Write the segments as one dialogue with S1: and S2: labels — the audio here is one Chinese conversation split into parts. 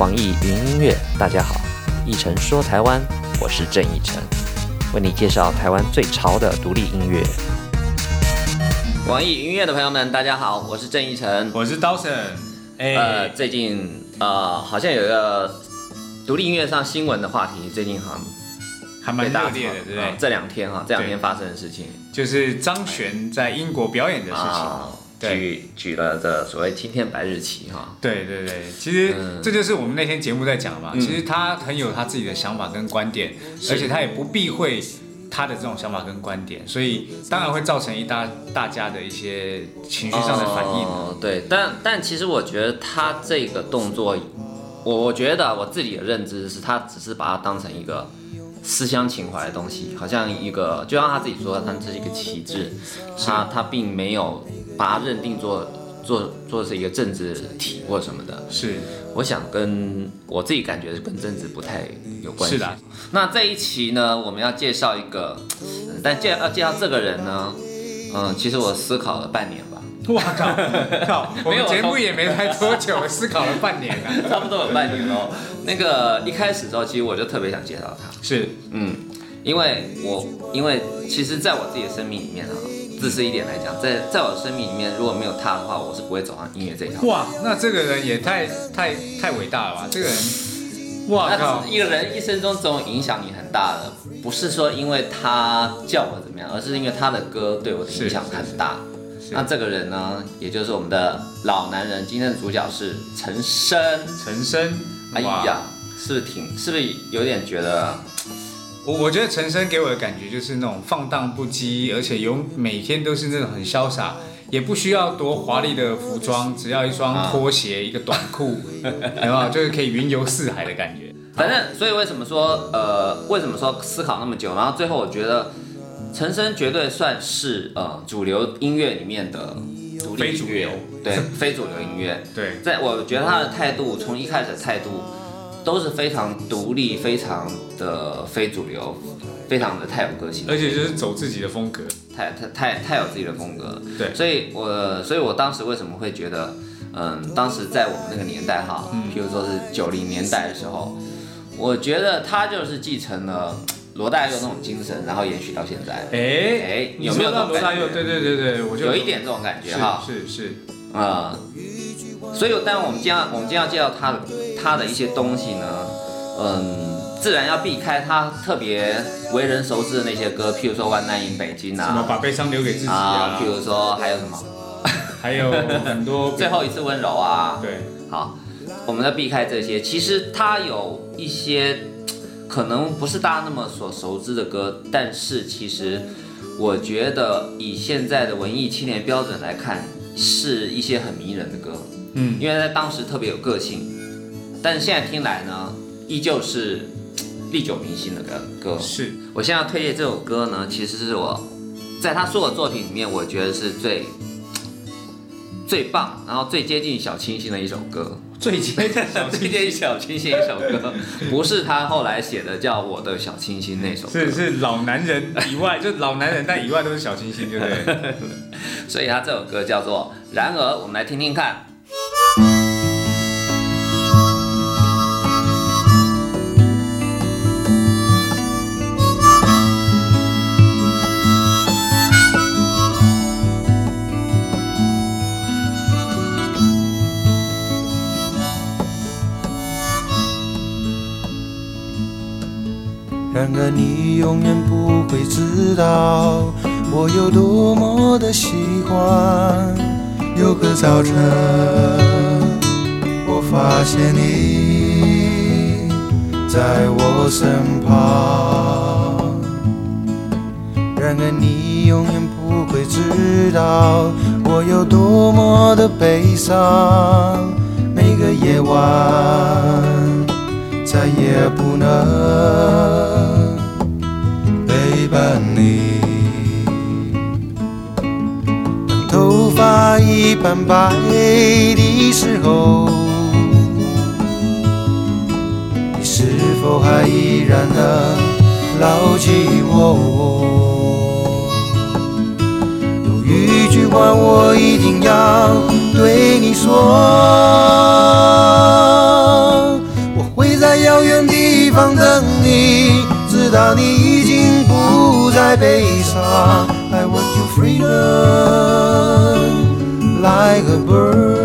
S1: 网易云音乐，大家好，一晨说台湾，我是郑一晨，为你介绍台湾最潮的独立音乐。网易云音乐的朋友们，大家好，我是郑一晨。
S2: 我是刀神。哎、
S1: 呃，最近呃，好像有一个独立音乐上新闻的话题，最近好像
S2: 还蛮热烈的，对不对？
S1: 啊这两天哈，这两天
S2: 对
S1: 发生的事情
S2: 就是张悬在英国表演的事情。
S1: 举举了这所谓青天白日旗哈。
S2: 对对对，其实
S1: 嗯
S2: 这就是我们那天节目在讲嘛。
S1: 嗯
S2: 其实他很有他自己的想法跟观点，
S1: 是
S2: 而且他也不避讳他的这种想法跟观点，所以当然会造成一大大家的一些情绪上的反应。
S1: 哦对，但但其实我觉得他这个动作，我我觉得我自己的认知是他只是把它当成一个思乡情怀的东西，好像一个就像他自己说的，他这是一个旗帜，他他并没有把它认定做做做是一个政治体或什么的。
S2: 是
S1: 我想跟我自己感觉是跟政治不太有关系。
S2: 是的，
S1: 那这一期呢，我们要介绍一个，呃但介要介绍这个人呢，嗯，其实我思考了半年吧。
S2: 我靠靠！我
S1: 没有
S2: 们节目也没来多久，思考了半年啊。
S1: 差不多有半年喽。那个一开始的时候，其实我就特别想介绍他，
S2: 是
S1: 嗯，因为我因为其实在我自己的生命里面啊，自私一点来讲，在在我的生命里面，如果没有他的话，我是不会走上音乐这一条。
S2: 哇，那这个人也太太太伟大了吧？这个人，哇靠
S1: 那！一个人一生中总有影响你很大的，不是说因为他叫我怎么样，而是因为他的歌对我的影响很大。那这个人呢，也就是我们的老男人，今天的主角是陈升。
S2: 陈升，
S1: 哎呀，是不是挺，是不是有点觉得
S2: 我我觉得陈升给我的感觉就是那种放荡不羁，而且有每天都是那种很潇洒，也不需要多华丽的服装，只要一双拖鞋、一个短裤，有没有？就是可以云游四海的感觉。
S1: 反正，所以为什么说，呃，为什么说思考那么久？然后最后我觉得，陈升绝对算是呃主流音乐里面的独立音乐
S2: 非主流，
S1: 对，非主流音乐。
S2: 对，
S1: 在我觉得他的态度，从一开始的态度都是非常独立，非常的非主流，非常的太有个性，
S2: 而且就是走自己的风格。
S1: 太太太太有自己的风格了。
S2: 对
S1: 所以我所以我当时为什么会觉得，嗯，当时在我们那个年代哈，
S2: 嗯
S1: 譬如说是九零年代的时候，我觉得他就是继承了罗大佑那种精神，然后延续到现在。
S2: 哎
S1: 哎
S2: 你
S1: 有没有
S2: 罗大佑？对对对对，我就
S1: 有一点这种感觉哈，
S2: 是是是，
S1: 啊、所以当然我们今我们今天要介绍他的他的一些东西呢，嗯，自然要避开他特别为人熟知的那些歌，譬如说《One Night in 北京》啊
S2: 什么
S1: 啊，
S2: 把悲伤留给自己
S1: 啊
S2: 啊，
S1: 譬如说还有什么
S2: 还有很多
S1: 最后一次温柔啊，
S2: 对
S1: 好，我们要避开这些。其实他有一些可能不是大家那么所熟知的歌，但是其实我觉得以现在的文艺青年标准来看，是一些很迷人的歌。
S2: 嗯
S1: 因为在当时特别有个性，但是现在听来呢，依旧是历久弥新的歌歌。
S2: 是
S1: 我现在要推荐这首歌呢，其实是我在他所有作品里面，我觉得是最最棒，然后最接近小清新的一首歌。
S2: 最接近小
S1: 最接近小清新一首歌，不是他后来写的叫《我的小清新》那首歌，
S2: 是是老男人以外，就老男人，但以外都是小清新，对不对？
S1: 所以他这首歌叫做《然而》，我们来听听看。
S3: 然而你永远不会知道我有多么的喜欢。有个早晨，我发现你在我身旁。然而你永远不会知道我有多么的悲伤。每个夜晚。再也不能陪伴你。当头发已斑白的时候，你是否还依然能牢记我？有一句话我？一定要对你说。道你直到你已经不再悲伤。I want you freedom like a bird。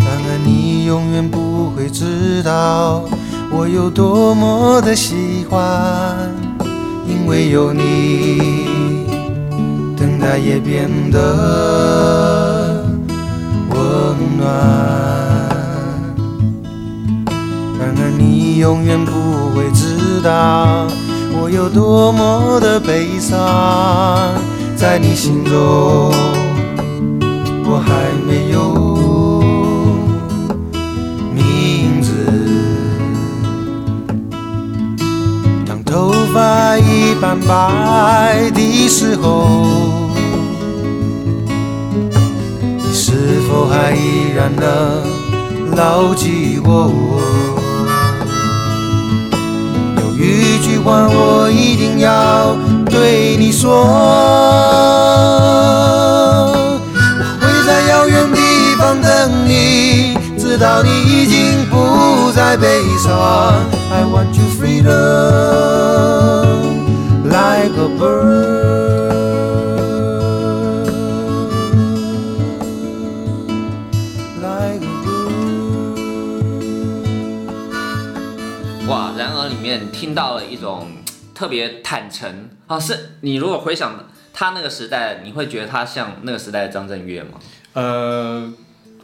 S3: 然而你永远不会知道我有多么的喜欢，因为有你，等待也变得温暖。然而你永远不会知道我有多么的悲伤，在你心中。我还没有白的时候，你是否还依然能牢记我？有一句话我一定要对你说。我会在遥远地方等你，直到你已经不再悲伤。I want you freedom like a bird, like a bird.
S1: 哇，然而里面听到了一种特别坦诚啊，是你如果回想他那个时代，你会觉得他像那个时代的张震岳吗？
S2: 呃，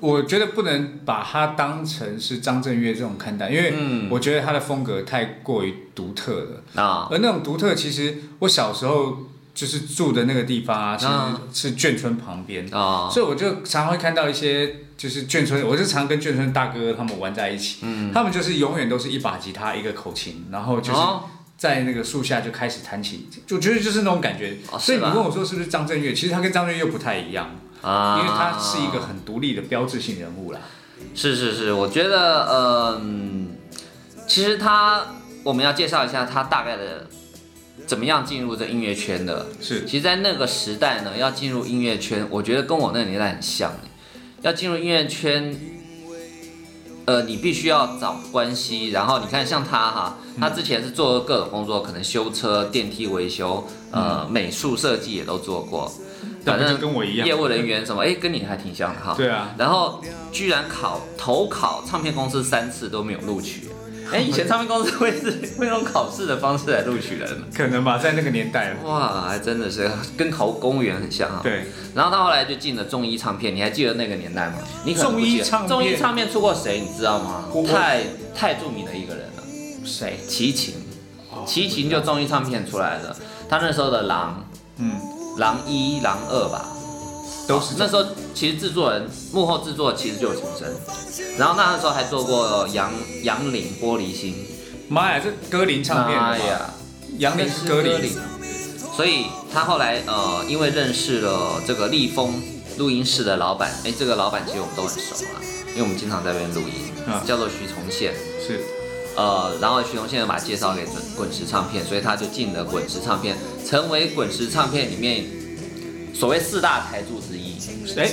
S2: 我觉得不能把他当成是张震岳这种看待，因为
S1: 嗯。
S2: 我觉得他的风格太过于独特了。
S1: 啊，
S2: 而那种独特，其实我小时候就是住的那个地方啊，其
S1: 啊
S2: 实是眷村旁边，
S1: 啊，
S2: 所以我就常常会看到一些就是眷村，我就常跟眷村大哥他们玩在一起，
S1: 嗯，
S2: 他们就是永远都是一把吉他一个口琴，然后就是
S1: 哦。
S2: 在那个树下就开始弹琴，就觉得就是那种感觉。
S1: 哦
S2: 所以你问我说是不是张震岳，其实他跟张震岳又不太一样，
S1: 啊，
S2: 因为他是一个很独立的标志性人物啦。
S1: 是是是，我觉得，呃嗯，其实他我们要介绍一下他大概的怎么样进入这音乐圈的。
S2: 是
S1: 其实，在那个时代呢，要进入音乐圈，我觉得跟我那个年代很像。要进入音乐圈，呃，你必须要找关系。然后你看，像他哈，他之前是做各种工作，可能修车、电梯维修，呃，美术设计也都做过。反正
S2: 跟我一样
S1: 业务人员什么，哎，跟你还挺像的哈。
S2: 对啊，
S1: 然后居然考投考唱片公司三次都没有录取。哎，以前唱片公司会是 会用考试的方式来录取人，
S2: 可能吧，在那个年代。
S1: 哇，还真的是跟考公务员很像啊。
S2: 对，
S1: 然后他后来就进了中一唱片，你还记得那个年代吗？你可能不记得
S2: 众一唱片
S1: 众一唱片出过谁，你知道吗？太太著名的一个人了，
S2: 谁？
S1: 齐秦，
S2: 哦
S1: 齐秦就中一唱片出来的，他那时候的狼
S2: 嗯，
S1: 狼一狼二吧，
S2: 都是
S1: 那时候其实制作人幕后制作其实就有陈升，然后那时候还做过杨杨林玻璃心，
S2: 妈呀，这歌林唱片的吧？
S1: 妈呀，
S2: 杨林是歌林，
S1: 所以他后来呃，因为认识了这个立峰录音室的老板，哎，这个老板其实我们都很熟啊，因为我们经常在那边录音，
S2: 啊。
S1: 叫做徐崇宪，
S2: 是。
S1: 呃，然后徐崇宪把他介绍给滚滚石唱片，所以他就进了滚石唱片，成为滚石唱片里面所谓四大台柱之一。
S2: 哎，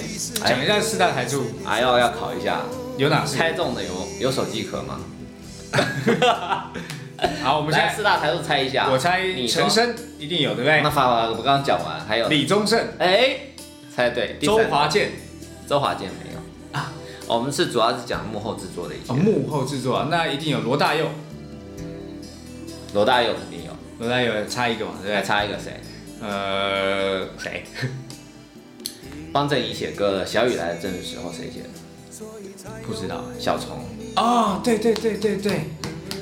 S2: 讲一下四大台柱。
S1: 哎呦，要考一下，
S2: 有哪四？
S1: 猜中的有有手机壳吗？
S2: 好，我们
S1: 来四大台柱猜一下，
S2: 我猜陈升一定有，对不对？
S1: 那？发发我刚刚讲完，还有
S2: 李宗盛、
S1: 哎，猜对，
S2: 周
S1: 三。
S2: 华健，
S1: 周华健没有。啊，我们是主要是讲幕后制作的一些。
S2: 哦，，幕后制作啊，那一定有罗大佑，
S1: 罗大佑肯定有，
S2: 罗大佑差一个嘛，对不对？
S1: 差一个谁？
S2: 呃，谁？
S1: 帮郑怡写歌的《小雨来的正是时候》谁写的？
S2: 不知道。
S1: 小虫。
S2: 哦，对对对对对，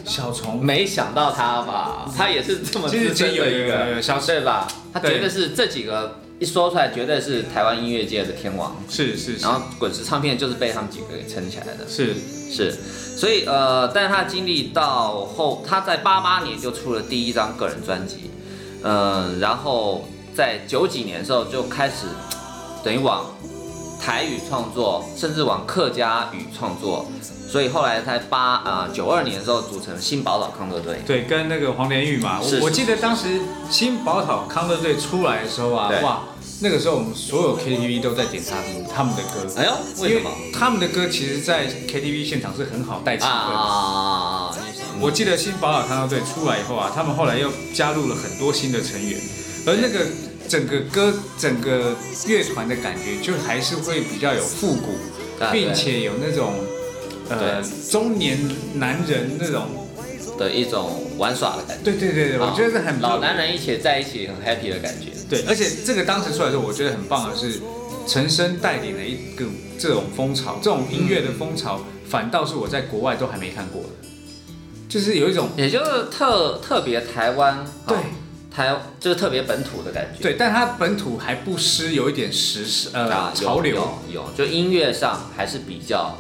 S2: 小虫，
S1: 没想到他吧，他也是这么资深的一个，
S2: 小
S1: 对吧？他绝对是这几个一说出来，绝对是台湾音乐界的天王。
S2: 是是是
S1: 然后滚石唱片就是被他们几个给撑起来的，
S2: 是，
S1: 是，所以呃，但是他的经历到后，他在八八年就出了第一张个人专辑，嗯、然后在九几年的时候就开始等于往台语创作，甚至往客家语创作，所以后来在八啊九二年的时候组成新宝岛康乐队。
S2: 对，跟那个黄连玉嘛，
S1: 是
S2: 我我记得当时新宝岛康乐队出来的时候啊，哇，那个时候我们所有 KTV 都在点他们他们的歌。
S1: 哎呦，为什么？
S2: 他们的歌其实，在 KTV 现场是很好带气氛的。
S1: 啊，
S2: 我记得新宝岛康乐队出来以后啊，他们后来又加入了很多新的成员，而那个整个歌、整个乐团的感觉，就还是会比较有复古，
S1: 啊
S2: 并且有那种呃中年男人那种，
S1: 的一种玩耍的感觉。
S2: 对对对对，我觉得是很
S1: 老男人一起在一起很 happy 的感觉。
S2: 对，而且这个当时出来的时候，我觉得很棒的是，陈升带领了一个这种风潮，这种音乐的风潮，反倒是我在国外都还没看过的，就是有一种
S1: 也就是特特别台湾，
S2: 对
S1: 哦台就是特别本土的感觉。
S2: 对，但它本土还不失有一点时事呃
S1: 啊，
S2: 潮流，
S1: 有有，就音乐上还是比较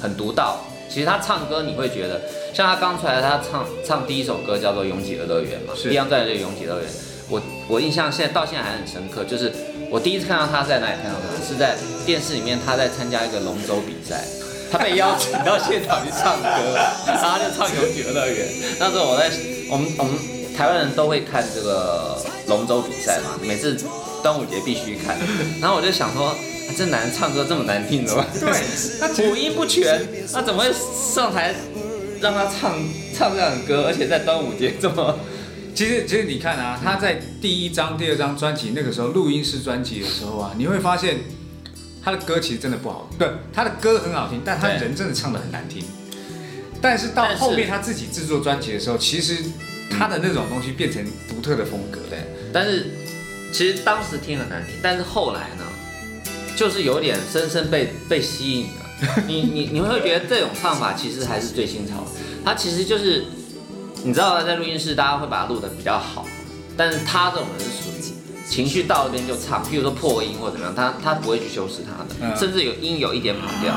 S1: 很独到。其实他唱歌你会觉得，像他刚出来，他唱唱第一首歌叫做《拥挤的乐园》嘛，
S2: 是
S1: 第一张专辑就是《拥挤乐园》。我我印象现在到现在还很深刻，就是我第一次看到他在哪里看到他，是在电视里面他在参加一个龙舟比赛。他被邀请到现场去唱歌，然后他就唱《拥挤的乐园》。那时候我在我们我们台湾人都会看这个龙舟比赛嘛，每次端午节必须看。然后我就想说，啊这男人唱歌这么难听的吗？
S2: 对，他
S1: 五音不全，那怎么会上台让他唱唱这样的歌？而且在端午节这么
S2: 其实其实你看啊，他在第一张、第二张专辑那个时候录音室专辑的时候啊，你会发现他的歌其实真的不好，对，他的歌很好听，但他人真的唱的很难听。但是到后面他自己制作专辑的时候，其实他的那种东西变成独特的风格。
S1: 对，但是其实当时听很难听，但是后来呢，就是有点深深被被吸引了。你你你会觉得这种唱法其实还是最新潮的，它其实就是你知道在录音室大家会把它录的比较好，但是他这种人是属于情绪到那边就唱，譬如说破音或怎么样，他他不会去修饰他的，
S2: 嗯
S1: 甚至有音有一点跑调，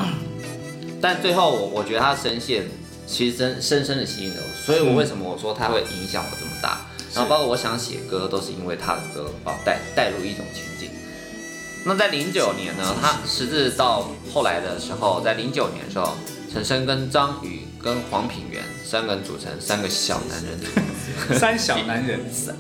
S1: 但最后我我觉得他的声线其实真深深的吸引了我，所以我为什么我说他会影响我这么大，然后包括我想写歌都是因为他的歌把我带带入一种情境。那在零九年呢，他时至到后来的时候，在零九年的时候，陈升跟张宇跟黄品源三个人组成三个 小男人，
S2: 三小男人，
S1: 三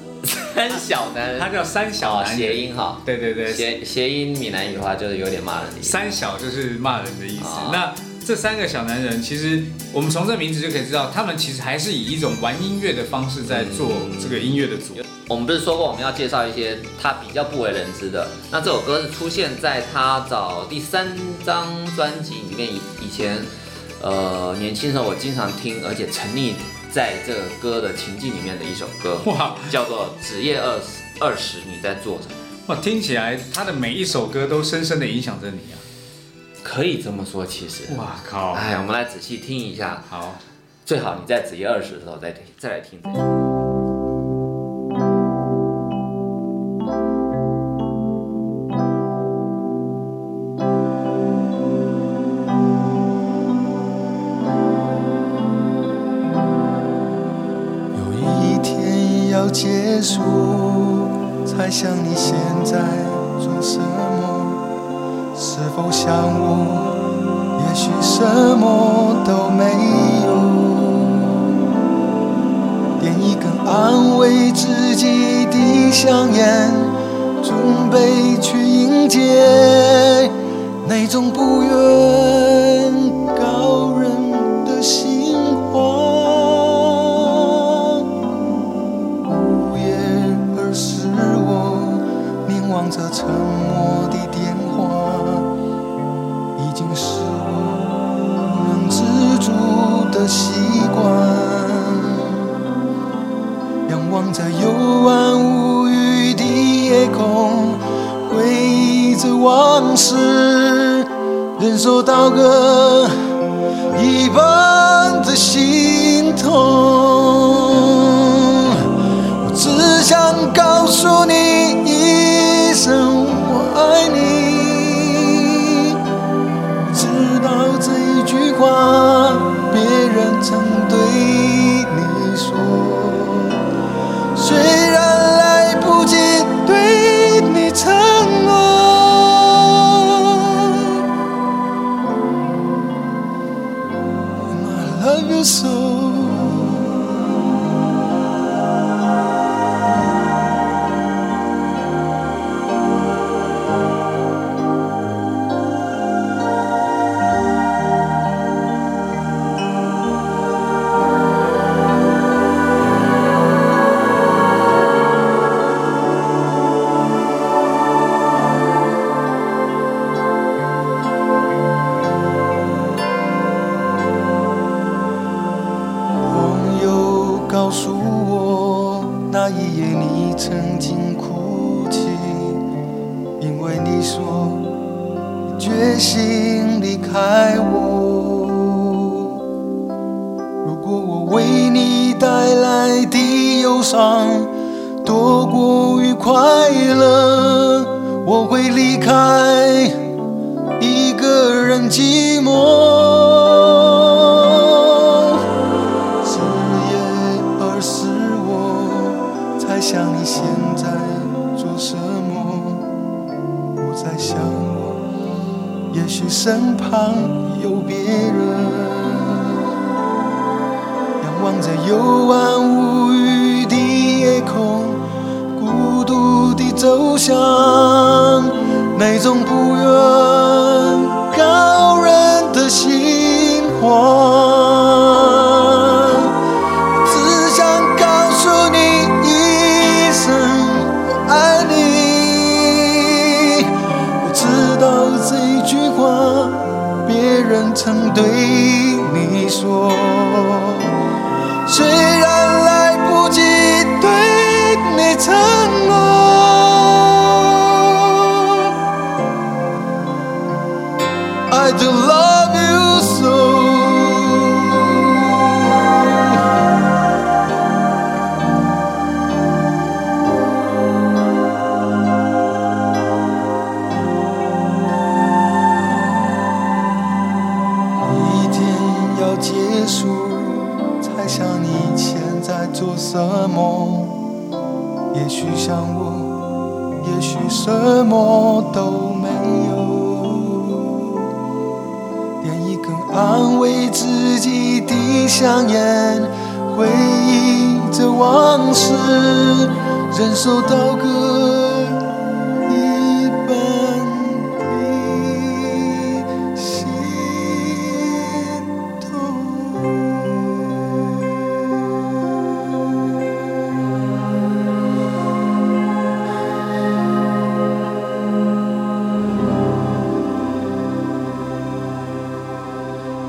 S1: 三小男人，
S2: 他叫三小
S1: 哦谐。音哈，
S2: 对对对，
S1: 谐谐音闽南语的话就是有点骂人的意思。
S2: 三小就是骂人的意思。
S1: 啊
S2: 那这三个小男人，其实我们从这名字就可以知道，他们其实还是以一种玩音乐的方式在做这个音乐的组。
S1: 我们不是说过我们要介绍一些他比较不为人知的？那这首歌是出现在他找第三张专辑里面，以以前呃年轻的时候我经常听，而且沉溺在这个歌的情境里面的一首歌，
S2: 哇
S1: 叫做《职业二十二十你在做什么》。
S2: 哇，听起来他的每一首歌都深深的影响着你啊！
S1: 可以这么说，其实。
S2: 哇靠！
S1: 哎，我们来仔细听一下，
S2: 好，
S1: 最好你在子夜二十的时候再听，再来听这个。
S3: 有一天要结束，才想你迎 soul.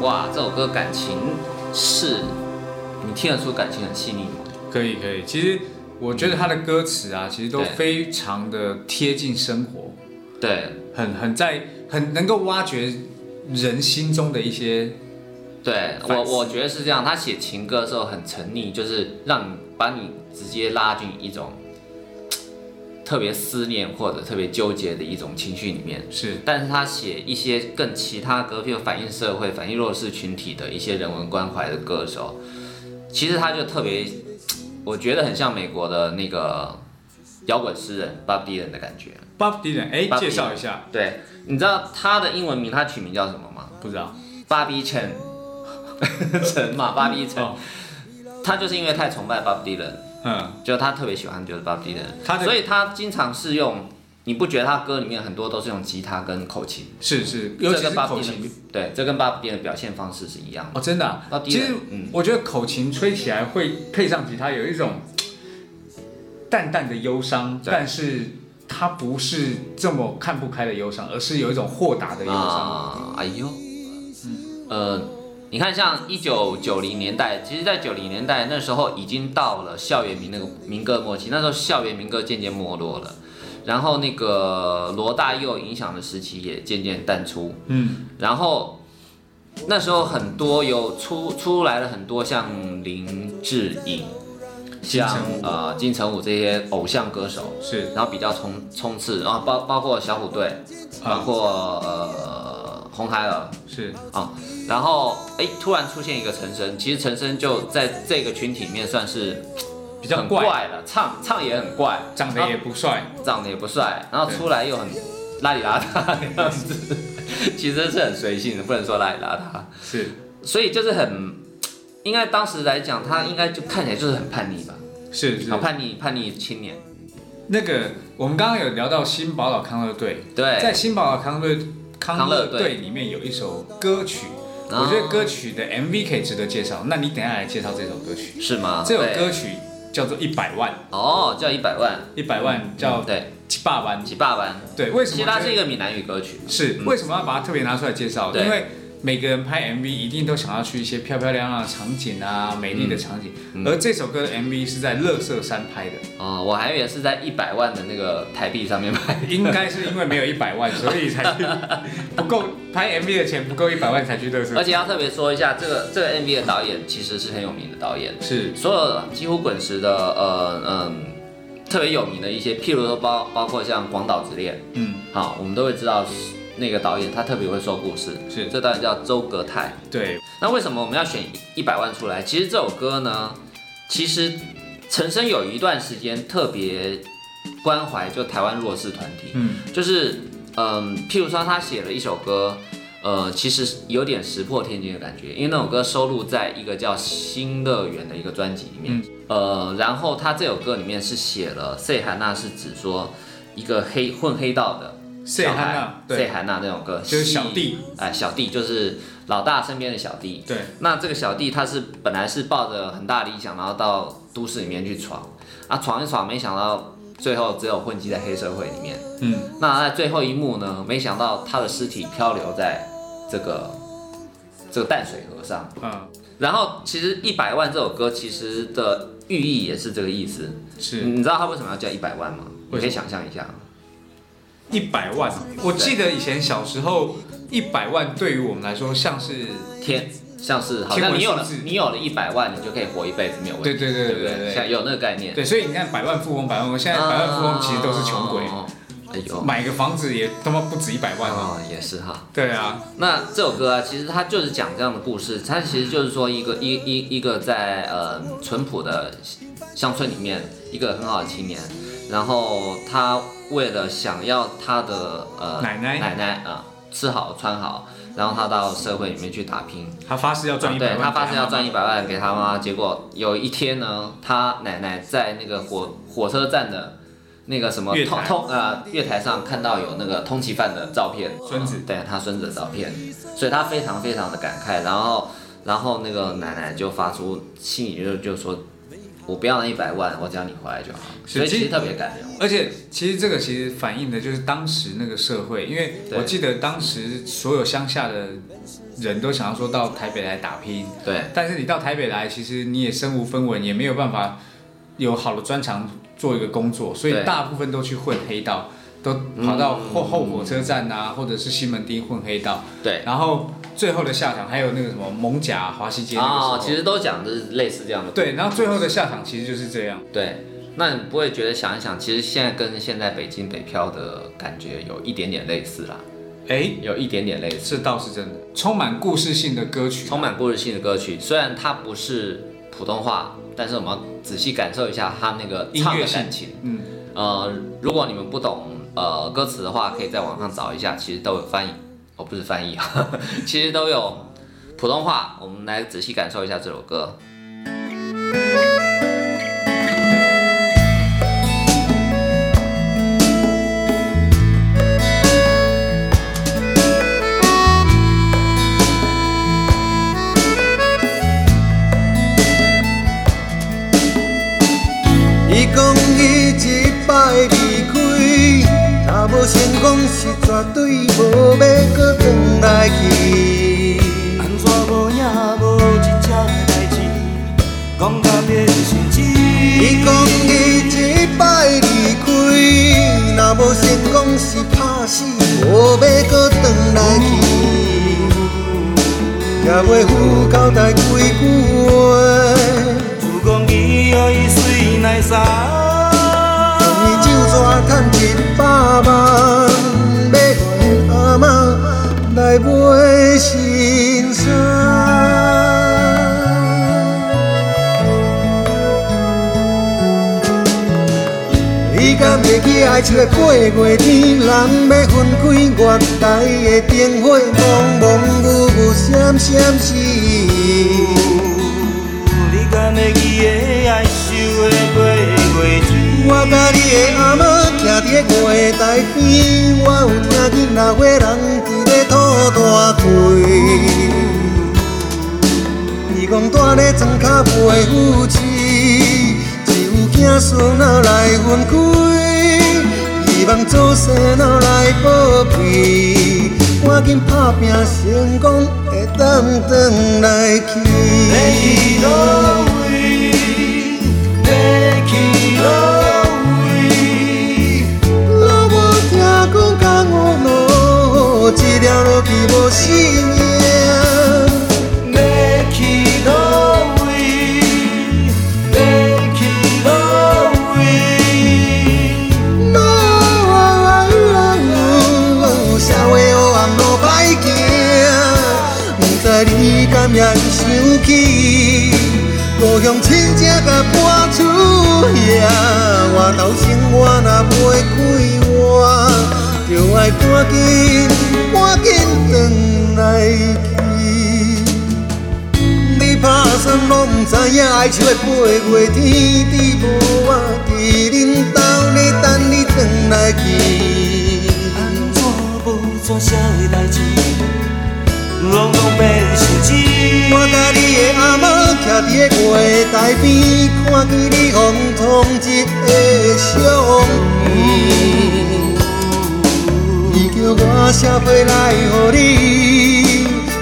S3: You so.
S2: 可以可以，其实我觉得他的歌词啊，其实都非常的贴近生活，
S1: 对，
S2: 很很在很能够挖掘人心中的一些。
S1: 对我我觉得是这样，他写情歌的时候很沉溺，就是让你把你直接拉进一种特别思念或者特别纠结的一种情绪里面。
S2: 是，
S1: 但是他写一些更其他歌，譬如反映社会、反映弱势群体的一些人文关怀的歌的时候，其实他就特别。我觉得很像美国的那个摇滚诗人 Bob Dylan 的感觉。
S2: Bob Dylan，哎，介绍一下。
S1: 对，你知道他的英文名，他取名叫什么吗？
S2: 不知道。
S1: Bobby Chen，陈嘛，Bobby Chen。他就是因为太崇拜 Bob Dylan，嗯，就他特别喜欢就是 Bob Dylan，所以他经常是用。你不觉得他歌里面很多都是用吉他跟口琴？
S2: 是是，尤其是口琴。
S1: 对，这跟巴布迪的表现方式是一样。
S2: 哦，真的。其实，我觉得口琴吹起来会配上吉他，有一种淡淡的忧伤，但是他不是这么看不开的忧伤，而是有一种豁达的忧伤。
S1: 哎呦，呃，你看，像一九九零年代，其实，在九零年代那时候已经到了校园民那个民歌末期，那时候校园民歌渐渐没落了。然后那个罗大佑影响的时期也渐渐淡出，嗯，然后那时候很多有出出来了很多像林志颖，像呃金城武这些偶像歌手，
S2: 是，
S1: 然后比较冲冲刺，然后包包括小虎队，包括呃红孩儿，
S2: 是。
S1: 啊，然后哎突然出现一个陈升，其实陈升就在这个群体里面算是。
S2: 比较
S1: 怪。了，唱唱也很怪，
S2: 长得也不帅，
S1: 长得也不帅，然后出来又很邋里邋遢的样子，其实是很随性的，不能说邋里邋遢。
S2: 是，
S1: 所以就是很应该当时来讲，他应该就看起来就是很叛逆吧，
S2: 是是。
S1: 叛逆叛逆青年。
S2: 那个我们刚刚有聊到新宝岛康乐队，
S1: 对。
S2: 在，新宝岛康乐康乐
S1: 康乐队
S2: 队里面有一首歌曲，
S1: 哦
S2: 我觉得歌曲的 MV 可以值得介绍。那你等下来介绍这首歌曲。
S1: 是吗？
S2: 这首歌曲叫做《一百万》，
S1: 哦，叫一百万，
S2: 一百万叫
S1: 对，
S2: 七八万。
S1: 几百万。
S2: 对，为什么
S1: 其实它？是一个闽南语歌曲，
S2: 是
S1: 嗯
S2: 为什么要把它特别拿出来介绍？
S1: 对
S2: 因为每个人拍 MV 一定都想要去一些漂漂亮亮的场景啊，美丽的场景。
S1: 嗯
S2: 而这首歌的 MV 是在乐色山拍的，
S1: 哦，我还以为是在一百万的那个台币上面拍。
S2: 应该是因为没有一百万，所以才去不够拍 MV 的钱不够一百万才去乐色。
S1: 而且要特别说一下，这个这个 MV 的导演其实是很有名的导演，
S2: 是
S1: 所有几乎滚石的呃嗯特别有名的一些，譬如说包包括像《广岛之恋
S2: 嗯》，
S1: 好，我们都会知道那个导演他特别会说故事，
S2: 是。
S1: 这导演叫周格泰。
S2: 对。
S1: 那为什么我们要选一百万出来？其实这首歌呢，其实陈升有一段时间特别关怀就台湾弱势团体，
S2: 嗯。
S1: 就是嗯，譬如说他写了一首歌，呃，其实有点石破天惊的感觉，因为那首歌收录在一个叫《新乐园》的一个专辑里面，呃，然后他这首歌里面是写了塞罕娜是指说一个黑混黑道的
S2: 塞
S1: 小孩。
S2: 罕娜对。
S1: 塞罕娜那种歌。
S2: 就是小弟，
S1: 哎，小弟就是老大身边的小弟，
S2: 对。
S1: 那这个小弟他是本来是抱着很大理想，然后到都市里面去闯，啊，闯一闯，没想到最后只有混迹在黑社会里面。
S2: 嗯。
S1: 那在最后一幕呢，没想到他的尸体漂流在这个这个淡水河上。
S2: 嗯。
S1: 然后其实一百万这首歌其实的寓意也是这个意思。
S2: 是。
S1: 你知道他为什么要叫一百万吗？你可以想象一下。
S2: 一百万。我记得以前小时候一百万对于我们来说像是
S1: 天像是好像你有了你有了一百万，你就可以活一辈子没有问题。
S2: 对对对
S1: 对不
S2: 对对
S1: 像有那个概念。
S2: 对，所以你看百万富翁，百万富翁现在百万富翁其实都是穷鬼，
S1: 哦哎呦，
S2: 买个房子也他妈不止一百万啊。
S1: 哦，也是哈。
S2: 对啊，
S1: 那这首歌啊，其实它就是讲这样的故事，它其实就是说一个一一一个在呃淳朴的乡村里面，一个很好的青年，然后他为了想要他的呃
S2: 奶奶。
S1: 奶奶啊、吃好穿好，然后他到社会里面去打拼，
S2: 他发誓要赚一百万，
S1: 对他发誓要赚一百万给他妈，结果有一天呢，他奶奶在那个火火车站的那个什么通
S2: 月台。
S1: 通呃月台上看到有那个通缉犯的照片，
S2: 孙子。
S1: 对他孙子的照片，所以他非常非常的感慨，然后然后那个奶奶就发出心里就就说，我不要那一百万，我只要你回来就好，所以其实特别感人。
S2: 而且其实这个其实反映的就是当时那个社会，因为我记得当时所有乡下的人都想要说到台北来打拼，
S1: 对。
S2: 但是你到台北来，其实你也身无分文，也没有办法有好的专长做一个工作，所以大部分都去混黑道，都跑到后后火车站啊，或者是西门町混黑道，
S1: 对。
S2: 然后最后的下场还有那个什么蒙甲华西街那个时候，
S1: 哦，其实都讲的是类似这样的
S2: 对，然后最后的下场其实就是这样。
S1: 对，那你不会觉得想一想，其实现在跟现在北京北漂的感觉有一点点类似啦，
S2: 哎，
S1: 有一点点类似，
S2: 这倒是真的，充满故事性的歌曲，
S1: 充满故事性的歌曲，虽然它不是普通话，但是我们要仔细感受一下它那个唱
S2: 音乐
S1: 感情。
S2: 嗯，
S1: 呃，如果你们不懂呃歌词的话，可以在网上找一下，其实都有翻译，哦，不是翻译啊，其实都有普通话。我们来仔细感受一下这首歌。
S3: 讲是绝对无要搁转来去。
S4: 安怎无影无一只代志，讲甲变成真。
S3: 伊讲伊一摆离开，若无成功是拍死，无要搁转来去。也袂负交代几句话。
S4: 自讲以后伊随来撒，
S3: 用伊酒纸赚一百万，要换阿嬷来买新衫。你敢会记爱情的八月天，人要分开，月台的灯火蒙蒙雾雾闪闪时。
S4: 过过月前。
S3: 我甲你的阿嬷徛伫个月台边，我有听囡仔伙人伫咧吐大气。伊讲住咧庄脚袂夫妻，只有囝孙仔来分开，希望祖先仔来保庇，赶紧打拼成功，会当转来去。一条路去无生遐，外头生活若要开换，就爱赶紧赶紧转来去。你打算拢不知影，爱笑的八月天，只无我伫恁兜咧等你转来去。
S4: 安怎无怎写的代志，拢拢变成钱。
S3: 我甲你的阿嬷徛伫个月台边，看见你风冲一个相片，伊叫我写批来予你，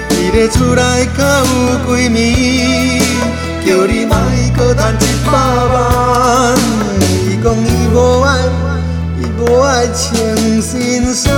S3: 你咧厝内较有几暝，叫你莫搁趁一百万。伊讲伊无爱，伊无爱穿新衫。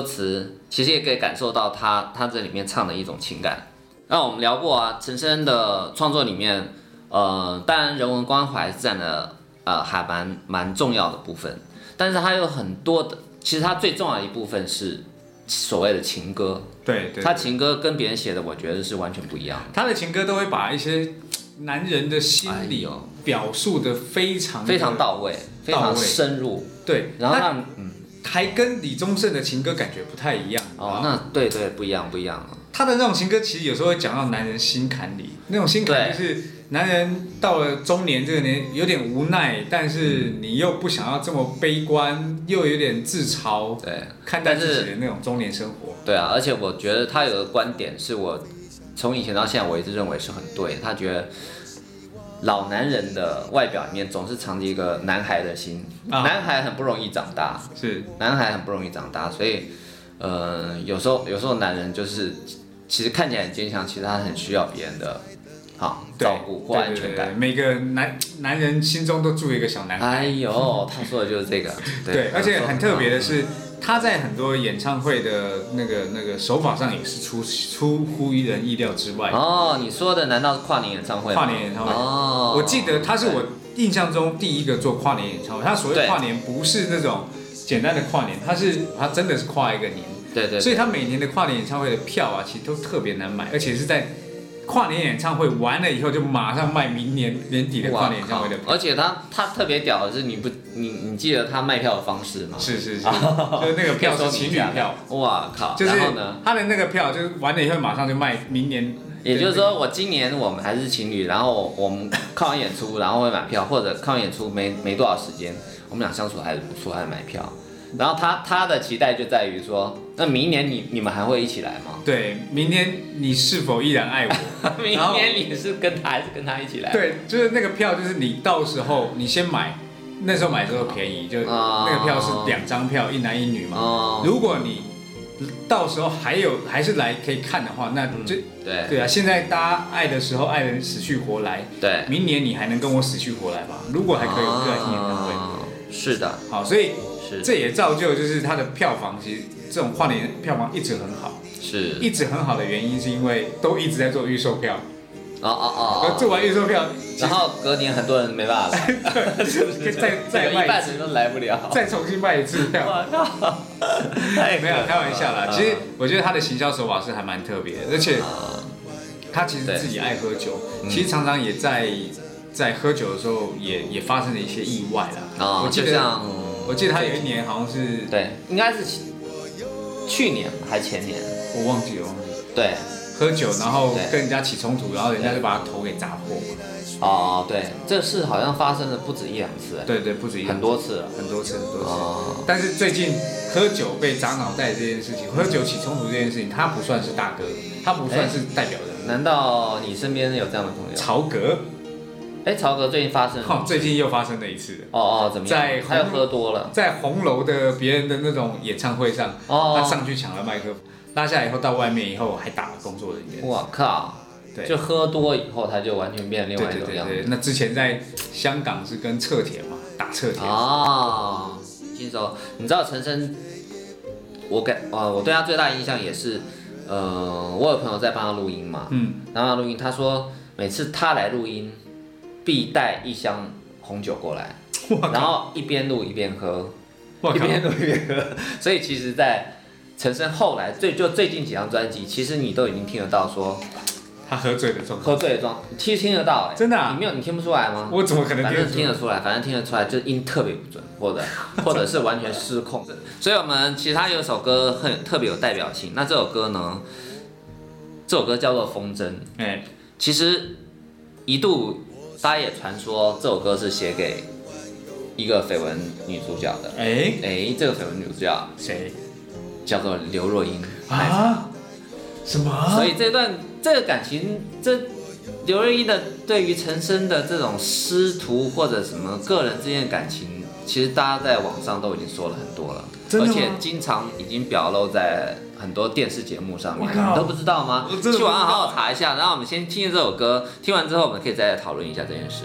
S1: 歌词，其实也可以感受到他他这里面唱的一种情感。那我们聊过啊，陈升的创作里面，呃，当然人文关怀占了呃还蛮蛮重要的部分，但是他有很多的，其实他最重要的一部分是所谓的情歌，
S2: 对对，
S1: 他情歌跟别人写的，我觉得是完全不一样。的，
S2: 他的情歌都会把一些男人的心
S1: 哎
S2: 理
S1: 呦。
S2: 表述的非常
S1: 非常到位，非常深入，
S2: 对，
S1: 然后让嗯
S2: 还跟李宗盛的情歌感觉不太一样
S1: 哦，那对对不一样不一样，
S2: 他的那种情歌其实有时候会讲到男人心坎里，那种心坎
S1: 对
S2: 就是男人到了中年这个年有点无奈，但是你又不想要这么悲观，又有点自嘲
S1: 对。
S2: 看待自己的那种中年生活。
S1: 对啊，而且我觉得他有个观点是我从以前到现在我一直认为是很对。他觉得老男人的外表里面总是藏着一个男孩的心，
S2: 啊。
S1: 男孩很不容易长大，
S2: 是。
S1: 男孩很不容易长大，所以呃，有时候有时候男人就是其实看起来很坚强，其实他很需要别人的好照顾或安全
S2: 对对对
S1: 感。
S2: 每个男男人心中都住一个小男孩。
S1: 哎呦，他说的就是这个，
S2: 对，而且很特别的
S1: 嗯。
S2: 是，他在很多演唱会的那个那个手法上也是出出乎于人意料之外。
S1: 哦，你说的难道是跨年演唱会？
S2: 跨年演唱会
S1: 哦，
S2: 我记得他是我印象中第一个做跨年演唱会。他所谓跨年不是那种简单的跨年，他是他真的是跨一个年，
S1: 对对，
S2: 所以他每年的跨年演唱会的票啊，其实都特别难买，而且是在跨年演唱会完了以后，就马上卖明年年底的跨年演唱会的票。
S1: 而且他他特别屌的是，你不你你记得他卖票的方式吗？
S2: 是是是，就是那个票是情侣票，
S1: 哇靠！
S2: 就是
S1: 然后呢？
S2: 他的那个票就是完了以后马上就卖明年。
S1: 也就是说，我今年我们还是情侣，然后我们看完演出，然后会买票，或者看完演出没没多少时间，我们俩相处还是不错，还是买票。然后他他的期待就在于说，那明年你你们还会一起来吗？
S2: 对，明年你是否依然爱我？
S1: 明年你是跟他还是跟他一起来？
S2: 对，就是那个票，就是你到时候你先买，那时候买的时候便宜，就
S1: 哦
S2: 那个票是两张票，一男一女嘛。
S1: 哦，
S2: 如果你到时候还有还是来可以看的话，那就
S1: 对
S2: 对啊。现在大家爱的时候爱人死去活来，
S1: 对，
S2: 明年你还能跟我死去活来吗？如果还可以，我就来听演唱会。
S1: 哦是的，
S2: 好，所以
S1: 是
S2: 这也造就就是它的票房，其实这种跨年票房一直很好，
S1: 是，
S2: 一直很好的原因是因为都一直在做预售票，
S1: 哦哦哦
S2: 做完预售票，
S1: 然后隔年很多人没办法来，是不是？
S2: 再 再卖一次
S1: 半人都来不了。
S2: 再重新卖一次票。
S1: 我靠！
S2: 没有开玩笑啦，
S1: 嗯
S2: 其实我觉得他的行销手法是还蛮特别的，而且
S1: 啊
S2: 他其实自己爱喝酒，
S1: 嗯
S2: 其实常常也在在喝酒的时候也也发生了一些意外啦。
S1: 啊，
S2: 我记得我记得他有一年好像是
S1: 对，应该是去年还前年，
S2: 我忘记了忘记了
S1: 对，
S2: 喝酒，然后跟人家起冲突，然后人家就把他头给砸破嘛。
S1: 哦，对，这事好像发生了不止一两次，
S2: 对对，不止一个
S1: 很多次了。
S2: 很多次很多次。
S1: 哦，
S2: 但是最近喝酒被砸脑袋这件事情，喝酒起冲突这件事情，他不算是大哥，他不算是代表人物。
S1: 难道你身边有这样的朋友？
S2: 曹格，
S1: 哎，曹格最近发生了
S2: 哈，最近又发生了一次。
S1: 哦哦，怎么样？
S2: 在
S1: 他又喝多了。
S2: 在红楼的别人的那种演唱会上，他
S1: 哦，
S2: 上去抢了麦克风，拉下来以后到外面以后还打了工作人员。
S1: 我靠！
S2: 对
S1: 就喝多以后，他就完全变成另外一种样子。
S2: 对对对，那之前在香港是跟侧田嘛打侧田，
S1: 哦，新手，你知道陈升，我给呃，我对他最大印象也是，呃，我有朋友在帮他录音嘛，
S2: 嗯，
S1: 然后他录音，他说每次他来录音，必带一箱红酒过来，然后一边录一边喝，一边录一边喝，所以其实，在陈升后来最就最近几张专辑，其实你都已经听得到说
S2: 他喝醉的状况，
S1: 喝醉的状，其实听得到哎、
S2: 真的啊？
S1: 你没有你听不出来吗？
S2: 我怎么可能
S1: 反正
S2: 听得出来？
S1: 反正听得出来，就是音特别不准，或者 或者是完全失控。所以我们其实他有一首歌很特别有代表性，那这首歌呢，这首歌叫做《风筝》。
S2: 哎，
S1: 其实一度大家也传说这首歌是写给一个绯闻女主角的。
S2: 哎，
S1: 哎，这个绯闻女主角
S2: 谁
S1: 叫做刘若英。
S2: 啊？什么？
S1: 所以这段这个感情，这刘若英的对于陈升的这种师徒或者什么个人之间的感情，其实大家在网上都已经说了很多了，而且经常已经表露在很多电视节目上面，你都不知道吗？去网上好好查一下，然后我们先听这首歌，听完之后我们可以再来讨论一下这件事。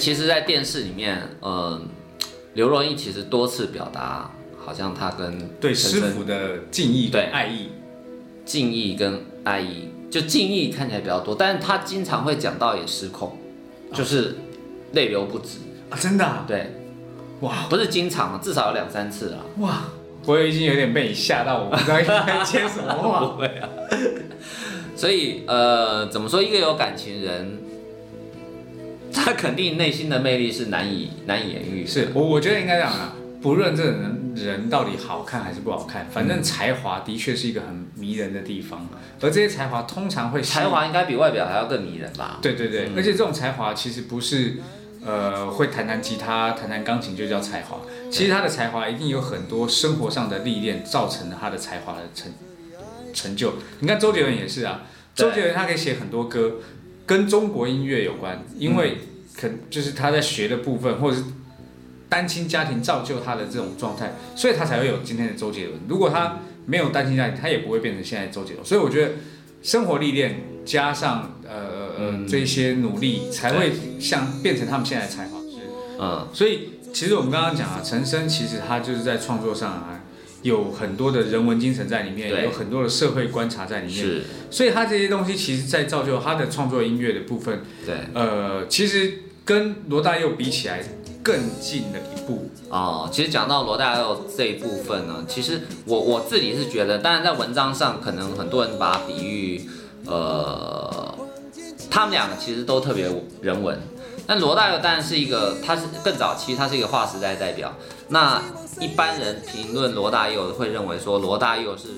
S1: 其实，在电视里面，嗯、刘若英其实多次表达，好像她跟
S2: 对师傅的敬意
S1: 对
S2: 爱意，
S1: 敬意跟爱意，就敬意看起来比较多，但是她经常会讲到也失控，就是泪流不止。
S2: 啊，真的、啊，
S1: 对，
S2: 哇
S1: 不是经常，至少有两三次啊。
S2: 哇，我已经有点被你吓到，我不知道应该接什么话。
S1: 会啊。所以呃，怎么说？一个有感情人，他肯定内心的魅力是难以难以言喻。
S2: 是我我觉得应该这样啊，不论这个人人到底好看还是不好看，反正才华的确是一个很迷人的地方，而这些才华通常会
S1: 才华应该比外表还要更迷人吧？
S2: 对对对，
S1: 嗯
S2: 而且这种才华其实不是，呃，会弹弹吉他、弹弹钢琴就叫才华。其实他的才华一定有很多生活上的历练造成了他的才华的成成就。你看周杰伦也是啊，周杰伦他可以写很多歌跟中国音乐有关，因为可就是他在学的部分，或者是单亲家庭造就他的这种状态，所以他才会有今天的周杰伦。如果他没有单亲家庭，他也不会变成现在周杰伦。所以我觉得生活历练加上呃呃
S1: 嗯
S2: 这些努力，才会像变成他们现在的才华。是，
S1: 嗯，
S2: 所以其实我们刚刚讲啊，陈升其实他就是在创作上啊。有很多的人文精神在里面，有很多的社会观察在里面，
S1: 是，
S2: 所以他这些东西其实，在造就他的创作音乐的部分，
S1: 对。
S2: 呃，其实跟罗大佑比起来更近了一步。
S1: 哦，其实讲到罗大佑这一部分呢，其实我我自己是觉得，当然在文章上可能很多人把它比喻，呃，他们两个其实都特别人文。但罗大佑当然是一个，他是更早期，他是一个划时代代表。那一般人评论罗大佑会认为说，罗大佑是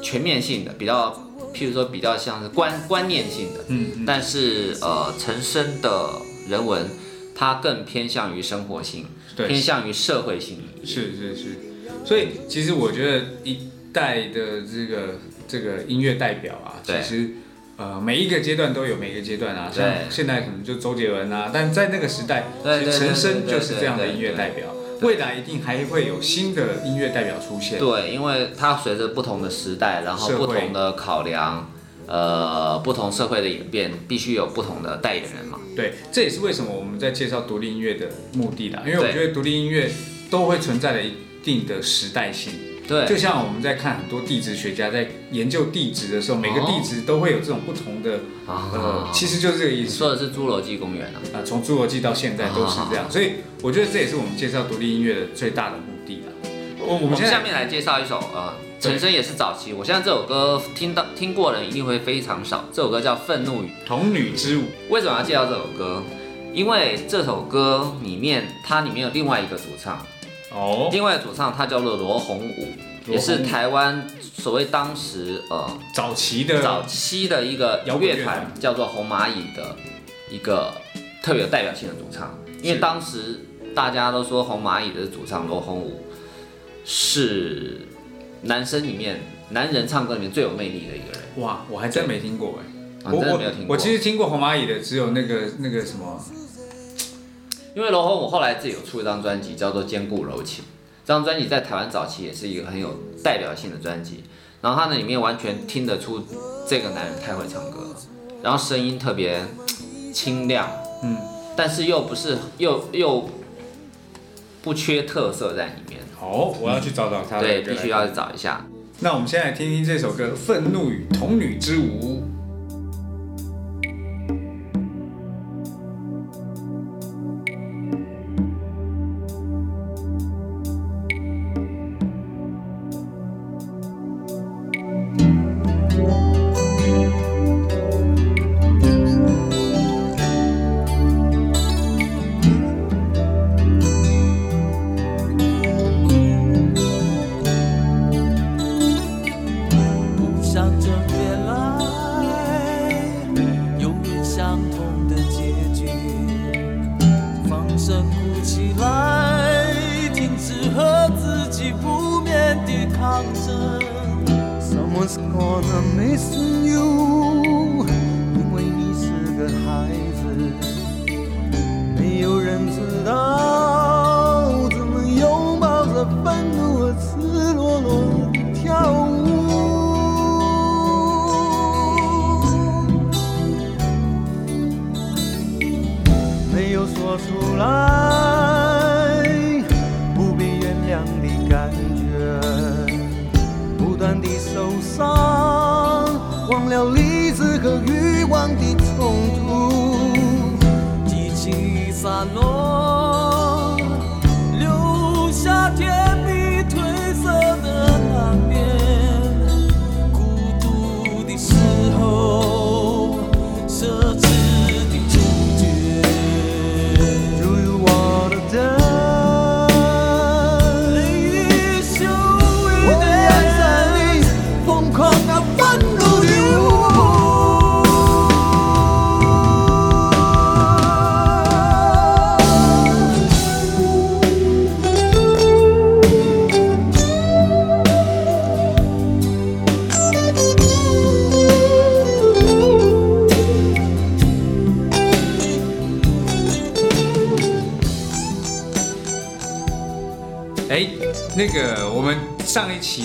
S1: 全面性的，比较，譬如说比较像是观观念性的。
S2: 嗯嗯，
S1: 但是呃，陈升的人文，他更偏向于生活性，偏，向于社会性。
S2: 是是是。所以其实我觉得一代的这个这个音乐代表啊，其
S1: 对
S2: 实呃每一个阶段都有每一个阶段啊，像现在可能就周杰伦啊，但在那个时代，陈升就是这样的音乐代表。未来一定还会有新的音乐代表出现。
S1: 对，因为它随着不同的时代，然后不同的考量，呃，不同社会的演变，必须有不同的代言人嘛。
S2: 对，这也是为什么我们在介绍独立音乐的目的啦，因为我觉得独立音乐都会存在着一定的时代性。
S1: 对，
S2: 就像我们在看很多地质学家在研究地质的时候，每个地质都会有这种不同的，呃
S1: 啊，，
S2: 其实就是这个意思。
S1: 你说的是侏罗纪公园啊。
S2: 啊，从侏罗纪到现在都是这样，所以我觉得这也是我们介绍独立音乐的最大的目的啊。我
S1: 们下面来介绍一首呃，
S2: 对
S1: 陈升也是早期，我相信这首歌听到听过的人一定会非常少。这首歌叫《愤怒与
S2: 童女之舞，
S1: 为什么要介绍这首歌？因为这首歌里面它里面有另外一个主唱，
S2: 哦，
S1: 另外主唱他叫做罗洪武，也是台湾所谓当时呃
S2: 早期的
S1: 早期的一个
S2: 摇乐
S1: 乐团
S2: 团
S1: 叫做红蚂蚁的一个特别有代表性的主唱，因为当时大家都说红蚂蚁的主唱罗洪武是男生里面男人唱歌里面最有魅力的一个人。
S2: 哇，我还真没听过。哎。我
S1: 真的没有听过。
S2: 我其实听过红蚂蚁的，只有那个那个什么，
S1: 因为罗红我后来自己有出一张专辑叫做《坚固柔情》，这张专辑在台湾早期也是一个很有代表性的专辑。然后它那里面完全听得出这个男人太会唱歌了，然后声音特别清亮，
S2: 嗯，
S1: 但是又不是又又不缺特色在里面。
S2: 好，我要去找找他的
S1: 对，必须要去找一下。
S2: 那我们现在来听听这首歌《愤怒与童女之舞》。
S3: 说出来，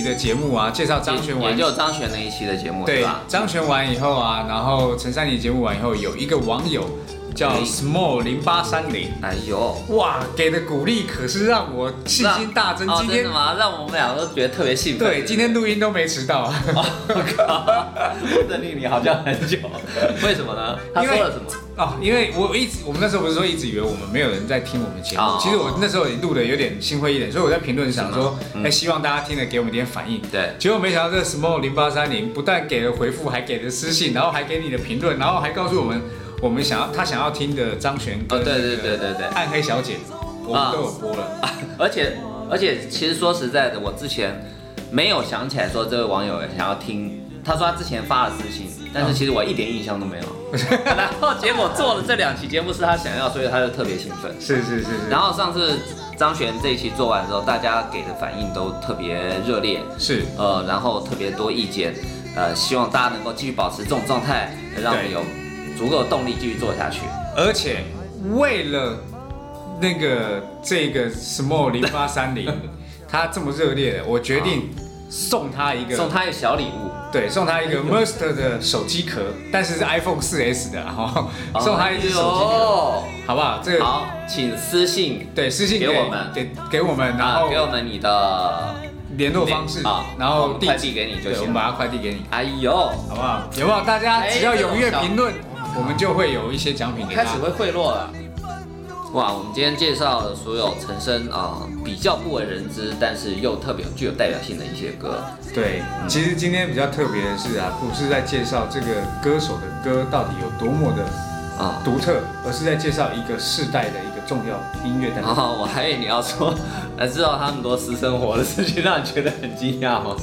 S2: 期的节目啊，介绍张悬完
S1: 也就张悬那一期的节目
S2: 对
S1: 吧？
S2: 张悬完以后啊，然后陈珊妮节目完以后，有一个网友叫
S1: 哎
S2: small 零八三零，
S1: 哎呦，
S2: 哇，给的鼓励可是让我信心大增。
S1: 哦
S2: 今天
S1: 真的吗？让我们俩都觉得特别兴奋。
S2: 对，今天录音都没迟到啊。
S1: 我等你你好像很久，为什么呢？他
S2: 因为
S1: 说了什么？
S2: 哦，因为我一直我们那时候不是说一直以为我们没有人在听我们节目，
S1: 哦
S2: 其实我那时候也录的有点心灰意冷，所以我在评论想说，
S1: 嗯
S2: 哎、希望大家听了给我们一点反应。
S1: 对，
S2: 结果没想到这个 small 零八三零不但给了回复，还给了私信，然后还给你的评论，然后还告诉我们我们想要他想要听的张悬跟
S1: 哦对对对对对。
S2: 暗黑小姐，我们都有播了。
S1: 而且而且，其实说实在的，我之前没有想起来说这位网友想要听，他说他之前发了私信，但是其实我一点印象都没有。然后结果做了这两期节目是他想要，所以他就特别兴奋。
S2: 是是是是，
S1: 然后上次张悬这一期做完之后，大家给的反应都特别热烈，
S2: 是。
S1: 呃，然后特别多意见，呃，希望大家能够继续保持这种状态，让我们
S2: 对。
S1: 有足够的动力继续做下去。
S2: 而且为了那个这个 small 零八三零，他这么热烈的，我决定送他一个
S1: 送他一个小礼物，
S2: 对，送他一个 Mercer 的手机壳，但是是 iPhone 四 S 的，然后送他一只手机好不好？这个
S1: 好，请私信
S2: 对私信
S1: 给我们
S2: 给给我们，然
S1: 啊
S2: 后，
S1: 给我们你的
S2: 联络方式
S1: 啊，
S2: 然后
S1: 快递给你就
S2: 行，我
S1: 行
S2: 们把它快递给你，
S1: 哎呦，
S2: 好不好？有没有？大家
S1: 哎
S2: 只要踊跃评论，我们就会有一些奖品给他
S1: 开始。会贿赂了。哇，我们今天介绍了所有陈升啊、比较不为人知，但是又特别具有代表性的一些歌。
S2: 对，其实今天比较特别的是啊，不是在介绍这个歌手的歌到底有多么的
S1: 啊。
S2: 独特，而是在介绍一个世代的一个重要音乐代表。
S1: 然后我还以为你要说，来，知道他们多私生活的事情，让你觉得很惊讶吗？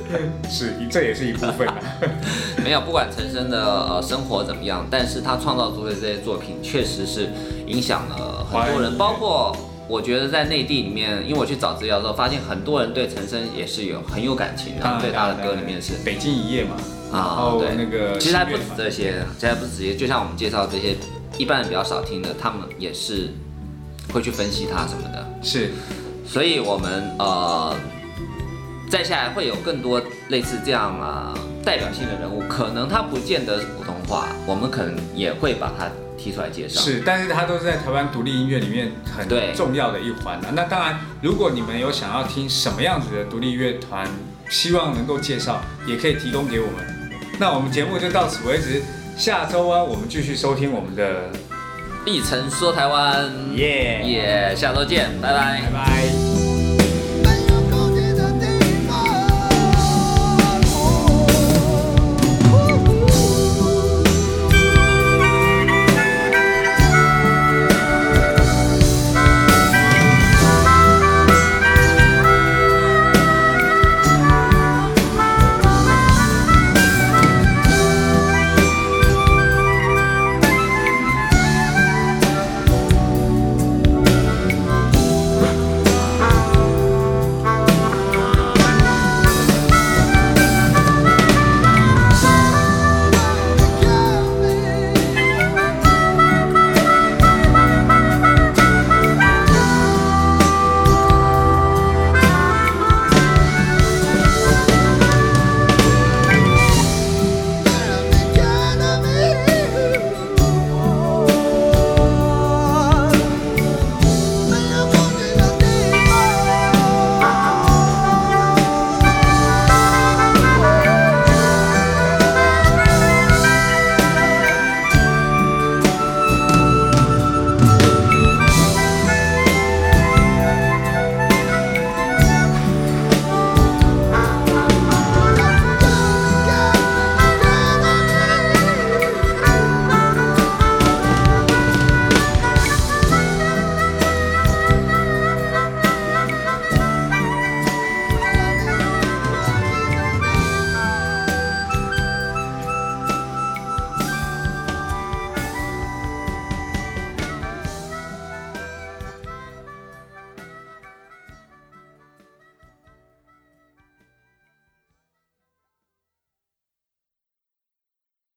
S2: 是，这也是一部分啊。
S1: 没有，不管陈升的呃生活怎么样，但是他创造出的这些作品，确实是影响了很多人，包括我觉得在内地里面，因为我去找资料的时候，发现很多人对陈升也是有很有感情，然后对他的歌里面是
S2: 北京一夜嘛，然
S1: 啊，
S2: 后
S1: 对，
S2: 那个
S1: 其实还不止这些，其实还不止这些，就像我们介绍这些一般人比较少听的，他们也是会去分析它什么的。
S2: 是
S1: 所以我们呃，再下来会有更多类似这样啊、代表性的人物，可能他不见得是普通话，我们可能也会把它提出来介绍。
S2: 是，但是它都是在台湾独立音乐里面很重要的一环啊。那当然，如果你们有想要听什么样子的独立乐团，希望能够介绍，也可以提供给我们。那我们节目就到此为止，下周啊，我们继续收听我们的
S1: 一城说台湾，
S2: 耶
S1: 耶，下周见，拜拜。
S2: 拜拜。